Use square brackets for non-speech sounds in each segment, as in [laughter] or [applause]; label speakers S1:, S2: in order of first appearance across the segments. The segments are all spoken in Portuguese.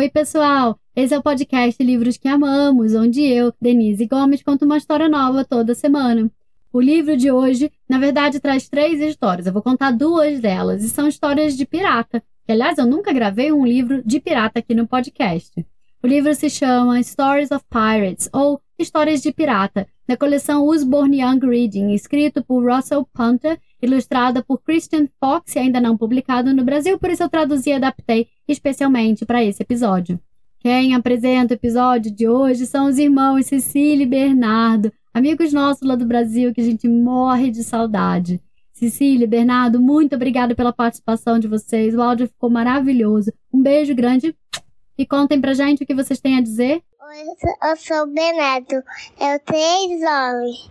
S1: Oi, pessoal! Esse é o podcast Livros que Amamos, onde eu, Denise Gomes, conto uma história nova toda semana. O livro de hoje, na verdade, traz três histórias. Eu vou contar duas delas, e são histórias de pirata. Que, aliás, eu nunca gravei um livro de pirata aqui no podcast. O livro se chama Stories of Pirates, ou Histórias de Pirata, da coleção Usborne Young Reading, escrito por Russell Punter, ilustrada por Christian Fox e ainda não publicado no Brasil, por isso eu traduzi e adaptei especialmente para esse episódio. Quem apresenta o episódio de hoje são os irmãos Cecília e Bernardo, amigos nossos lá do Brasil que a gente morre de saudade. Cecília, Bernardo, muito obrigada pela participação de vocês. O áudio ficou maravilhoso. Um beijo grande e contem pra gente o que vocês têm a dizer.
S2: Oi, eu sou o Bernardo. Eu tenho anos.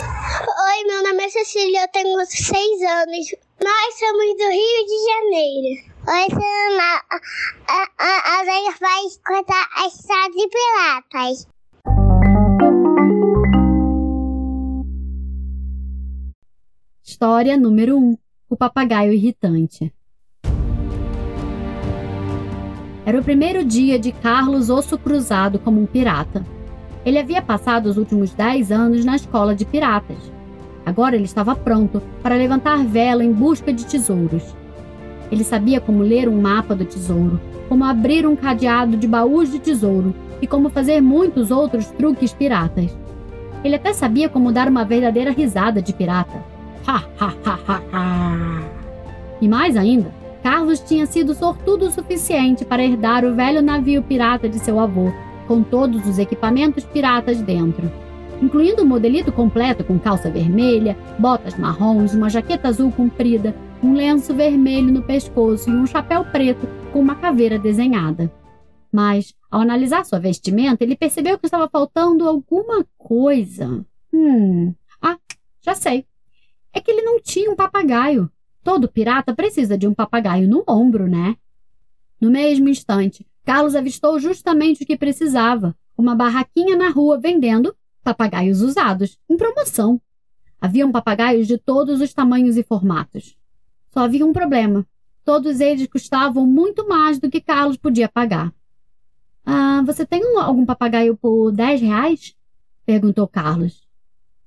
S2: Oi, meu nome é Cecília, eu tenho seis anos. Nós somos do Rio de Janeiro. Oi, Sana. A, a, a gente vai contar a história de piratas.
S1: História número 1 um, O Papagaio Irritante Era o primeiro dia de Carlos Osso Cruzado como um pirata. Ele havia passado os últimos dez anos na escola de piratas. Agora ele estava pronto para levantar vela em busca de tesouros. Ele sabia como ler um mapa do tesouro, como abrir um cadeado de baús de tesouro e como fazer muitos outros truques piratas. Ele até sabia como dar uma verdadeira risada de pirata. Ha, ha, ha, ha, ha. E mais ainda, Carlos tinha sido sortudo o suficiente para herdar o velho navio pirata de seu avô, com todos os equipamentos piratas dentro, incluindo o um modelito completo com calça vermelha, botas marrons, uma jaqueta azul comprida, um lenço vermelho no pescoço e um chapéu preto com uma caveira desenhada. Mas, ao analisar sua vestimenta, ele percebeu que estava faltando alguma coisa. Hum. Ah, já sei. É que ele não tinha um papagaio. Todo pirata precisa de um papagaio no ombro, né? No mesmo instante, Carlos avistou justamente o que precisava: uma barraquinha na rua vendendo papagaios usados, em promoção. Haviam papagaios de todos os tamanhos e formatos. Só havia um problema. Todos eles custavam muito mais do que Carlos podia pagar. Ah, você tem um, algum papagaio por 10 reais? perguntou Carlos.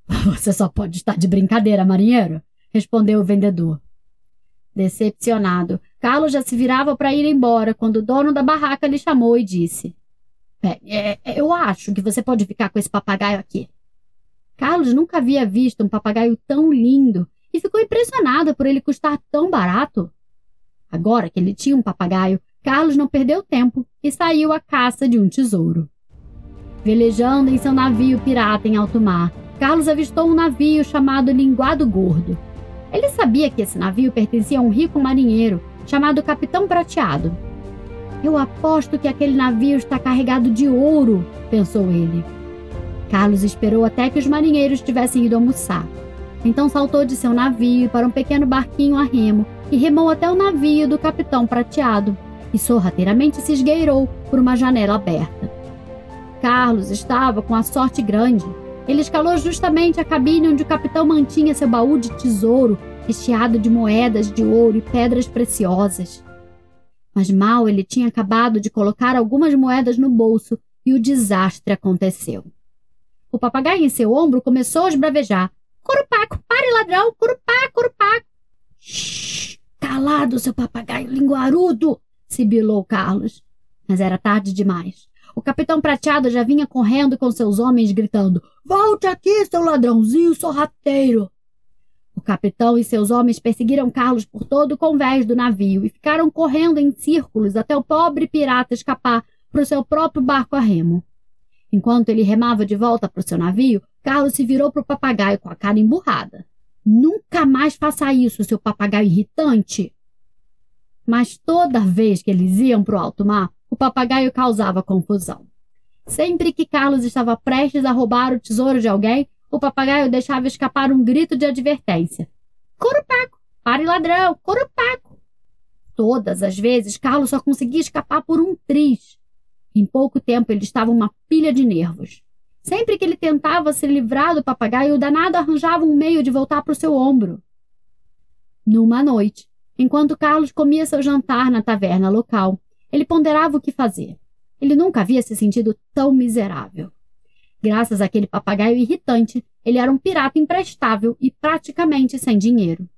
S1: [laughs] Você só pode estar de brincadeira, marinheiro, respondeu o vendedor. Decepcionado, Carlos já se virava para ir embora quando o dono da barraca lhe chamou e disse: é, é, Eu acho que você pode ficar com esse papagaio aqui. Carlos nunca havia visto um papagaio tão lindo e ficou impressionado por ele custar tão barato. Agora que ele tinha um papagaio, Carlos não perdeu tempo e saiu à caça de um tesouro. Velejando em seu navio pirata em alto mar, Carlos avistou um navio chamado Linguado Gordo ele sabia que esse navio pertencia a um rico marinheiro chamado Capitão Prateado. Eu aposto que aquele navio está carregado de ouro, pensou ele. Carlos esperou até que os marinheiros tivessem ido almoçar. Então saltou de seu navio para um pequeno barquinho a remo e remou até o navio do Capitão Prateado e sorrateiramente se esgueirou por uma janela aberta. Carlos estava com a sorte grande ele escalou justamente a cabine onde o capitão mantinha seu baú de tesouro, recheado de moedas de ouro e pedras preciosas. Mas mal ele tinha acabado de colocar algumas moedas no bolso e o desastre aconteceu. O papagaio em seu ombro começou a esbravejar. Curupaco, pare, ladrão! Curupaco, curupaco! Shhh! Calado, seu papagaio linguarudo! sibilou Carlos. Mas era tarde demais. O capitão prateado já vinha correndo com seus homens, gritando: Volte aqui, seu ladrãozinho sorrateiro! O capitão e seus homens perseguiram Carlos por todo o convés do navio e ficaram correndo em círculos até o pobre pirata escapar para o seu próprio barco a remo. Enquanto ele remava de volta para o seu navio, Carlos se virou para o papagaio com a cara emburrada. Nunca mais faça isso, seu papagaio irritante! Mas toda vez que eles iam para o alto mar, o papagaio causava confusão. Sempre que Carlos estava prestes a roubar o tesouro de alguém, o papagaio deixava escapar um grito de advertência. Curupaco! Pare ladrão! Curupaco! Todas as vezes, Carlos só conseguia escapar por um triz. Em pouco tempo, ele estava uma pilha de nervos. Sempre que ele tentava se livrar do papagaio, o danado arranjava um meio de voltar para o seu ombro. Numa noite, enquanto Carlos comia seu jantar na taverna local, Ele ponderava o que fazer. Ele nunca havia se sentido tão miserável. Graças àquele papagaio irritante, ele era um pirata imprestável e praticamente sem dinheiro.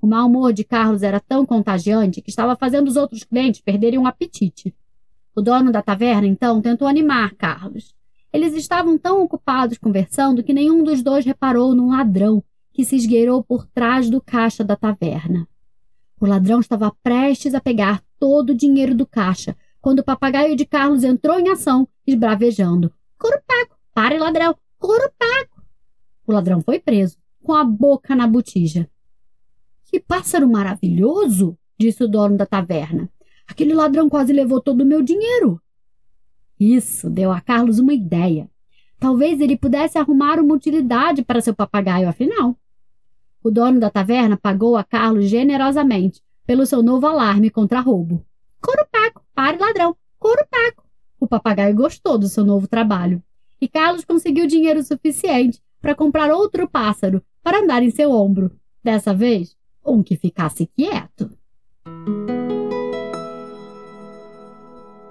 S1: O mau humor de Carlos era tão contagiante que estava fazendo os outros clientes perderem o um apetite. O dono da taverna, então, tentou animar Carlos. Eles estavam tão ocupados conversando que nenhum dos dois reparou num ladrão que se esgueirou por trás do caixa da taverna. O ladrão estava prestes a pegar todo o dinheiro do caixa quando o papagaio de Carlos entrou em ação, esbravejando: Curupaco, pare, ladrão! Curupaco! O ladrão foi preso, com a boca na botija. Que pássaro maravilhoso! disse o dono da taverna. Aquele ladrão quase levou todo o meu dinheiro. Isso deu a Carlos uma ideia. Talvez ele pudesse arrumar uma utilidade para seu papagaio, afinal. O dono da taverna pagou a Carlos generosamente pelo seu novo alarme contra roubo. Corupaco, pare ladrão, corupaco. O papagaio gostou do seu novo trabalho e Carlos conseguiu dinheiro suficiente para comprar outro pássaro para andar em seu ombro. Dessa vez, um que ficasse quieto.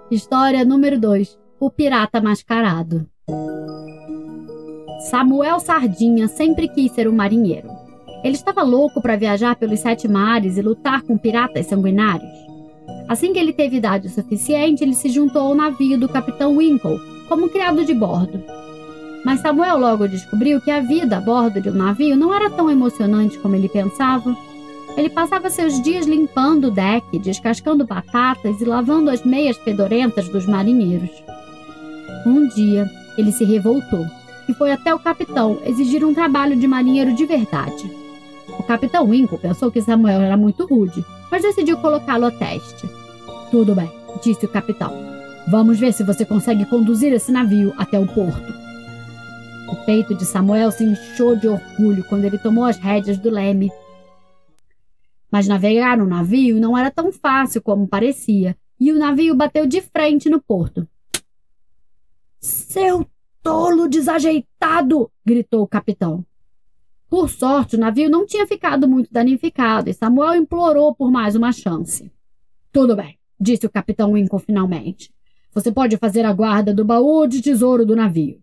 S1: História número 2: O Pirata Mascarado. Samuel Sardinha sempre quis ser um marinheiro. Ele estava louco para viajar pelos sete mares e lutar com piratas sanguinários. Assim que ele teve idade suficiente, ele se juntou ao navio do capitão Winkle como criado de bordo. Mas Samuel logo descobriu que a vida a bordo de um navio não era tão emocionante como ele pensava. Ele passava seus dias limpando o deck, descascando batatas e lavando as meias fedorentas dos marinheiros. Um dia, ele se revoltou e foi até o capitão exigir um trabalho de marinheiro de verdade. O capitão Winkle pensou que Samuel era muito rude, mas decidiu colocá-lo a teste. Tudo bem, disse o capitão. Vamos ver se você consegue conduzir esse navio até o porto. O peito de Samuel se inchou de orgulho quando ele tomou as rédeas do leme. Mas navegar no navio não era tão fácil como parecia, e o navio bateu de frente no porto. Seu tolo desajeitado! gritou o capitão. Por sorte, o navio não tinha ficado muito danificado e Samuel implorou por mais uma chance. Tudo bem, disse o capitão Winkle finalmente. Você pode fazer a guarda do baú de tesouro do navio.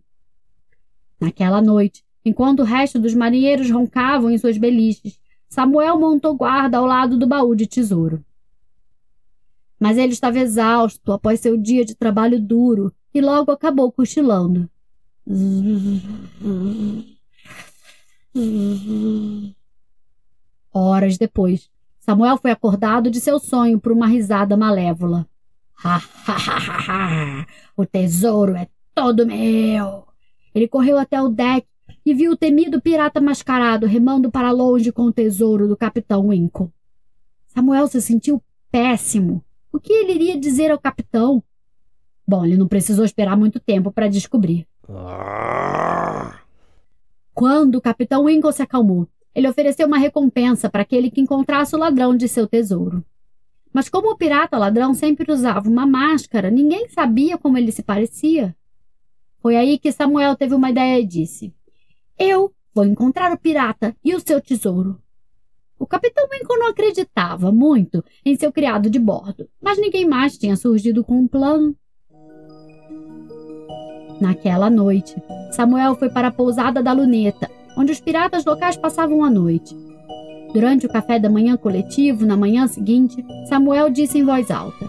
S1: Naquela noite, enquanto o resto dos marinheiros roncavam em suas beliches, Samuel montou guarda ao lado do baú de tesouro. Mas ele estava exausto após seu dia de trabalho duro e logo acabou cochilando. Horas depois, Samuel foi acordado de seu sonho por uma risada malévola. [laughs] O tesouro é todo meu! Ele correu até o deck e viu o temido pirata mascarado remando para longe com o tesouro do capitão Winkle. Samuel se sentiu péssimo. O que ele iria dizer ao capitão? Bom, ele não precisou esperar muito tempo para descobrir. Quando o capitão Winkle se acalmou, ele ofereceu uma recompensa para aquele que encontrasse o ladrão de seu tesouro. Mas como o pirata ladrão sempre usava uma máscara, ninguém sabia como ele se parecia. Foi aí que Samuel teve uma ideia e disse: Eu vou encontrar o pirata e o seu tesouro. O capitão Winkle não acreditava muito em seu criado de bordo, mas ninguém mais tinha surgido com um plano. Naquela noite, Samuel foi para a pousada da luneta, onde os piratas locais passavam a noite. Durante o café da manhã coletivo, na manhã seguinte, Samuel disse em voz alta: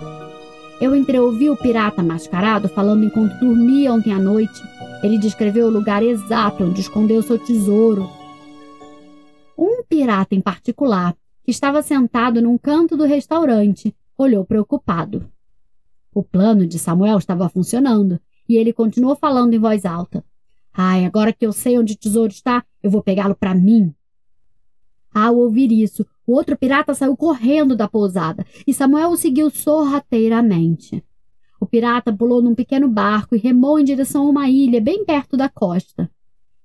S1: Eu entreouvi o pirata mascarado falando enquanto dormia ontem à noite. Ele descreveu o lugar exato onde escondeu seu tesouro. Um pirata em particular, que estava sentado num canto do restaurante, olhou preocupado. O plano de Samuel estava funcionando e ele continuou falando em voz alta. Ai, agora que eu sei onde o tesouro está, eu vou pegá-lo para mim. Ao ouvir isso, o outro pirata saiu correndo da pousada e Samuel o seguiu sorrateiramente. O pirata pulou num pequeno barco e remou em direção a uma ilha bem perto da costa.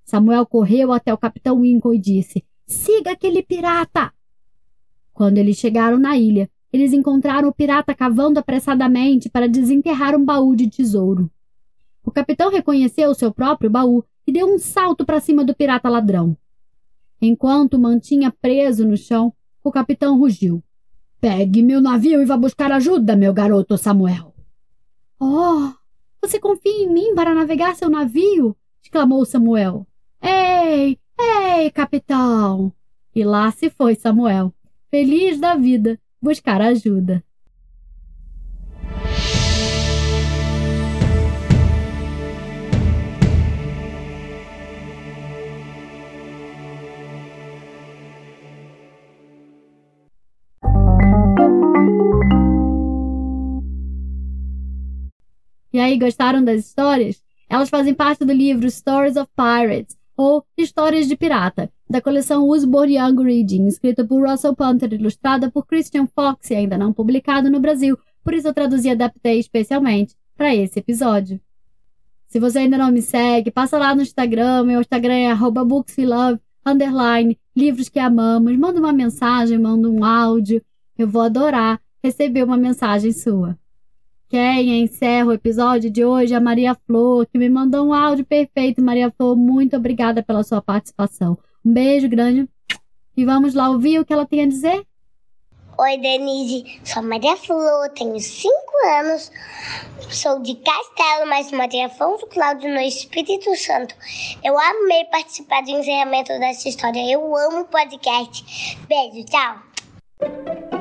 S1: Samuel correu até o capitão Winkle e disse: Siga aquele pirata! Quando eles chegaram na ilha, eles encontraram o pirata cavando apressadamente para desenterrar um baú de tesouro. O capitão reconheceu o seu próprio baú e deu um salto para cima do pirata ladrão. Enquanto mantinha preso no chão, o capitão rugiu. Pegue meu navio e vá buscar ajuda, meu garoto Samuel. Oh, você confia em mim para navegar seu navio? exclamou Samuel. Ei, ei, capitão! E lá se foi Samuel, feliz da vida, buscar ajuda. Aí, gostaram das histórias? Elas fazem parte do livro Stories of Pirates, ou Histórias de Pirata, da coleção Usborne Young Reading, escrita por Russell Punter, ilustrada por Christian Fox e ainda não publicado no Brasil, por isso eu traduzi e adaptei especialmente para esse episódio. Se você ainda não me segue, passa lá no Instagram, meu Instagram é bookswelove, underline, livros que amamos, manda uma mensagem, manda um áudio, eu vou adorar receber uma mensagem sua. Quem encerra o episódio de hoje é a Maria Flor, que me mandou um áudio perfeito. Maria Flor, muito obrigada pela sua participação. Um beijo grande e vamos lá ouvir o que ela tem a dizer.
S2: Oi, Denise. Sou Maria Flor, tenho 5 anos, sou de Castelo, mas Maria Afonso Cláudio no Espírito Santo. Eu amei participar do encerramento dessa história. Eu amo podcast. Beijo, tchau.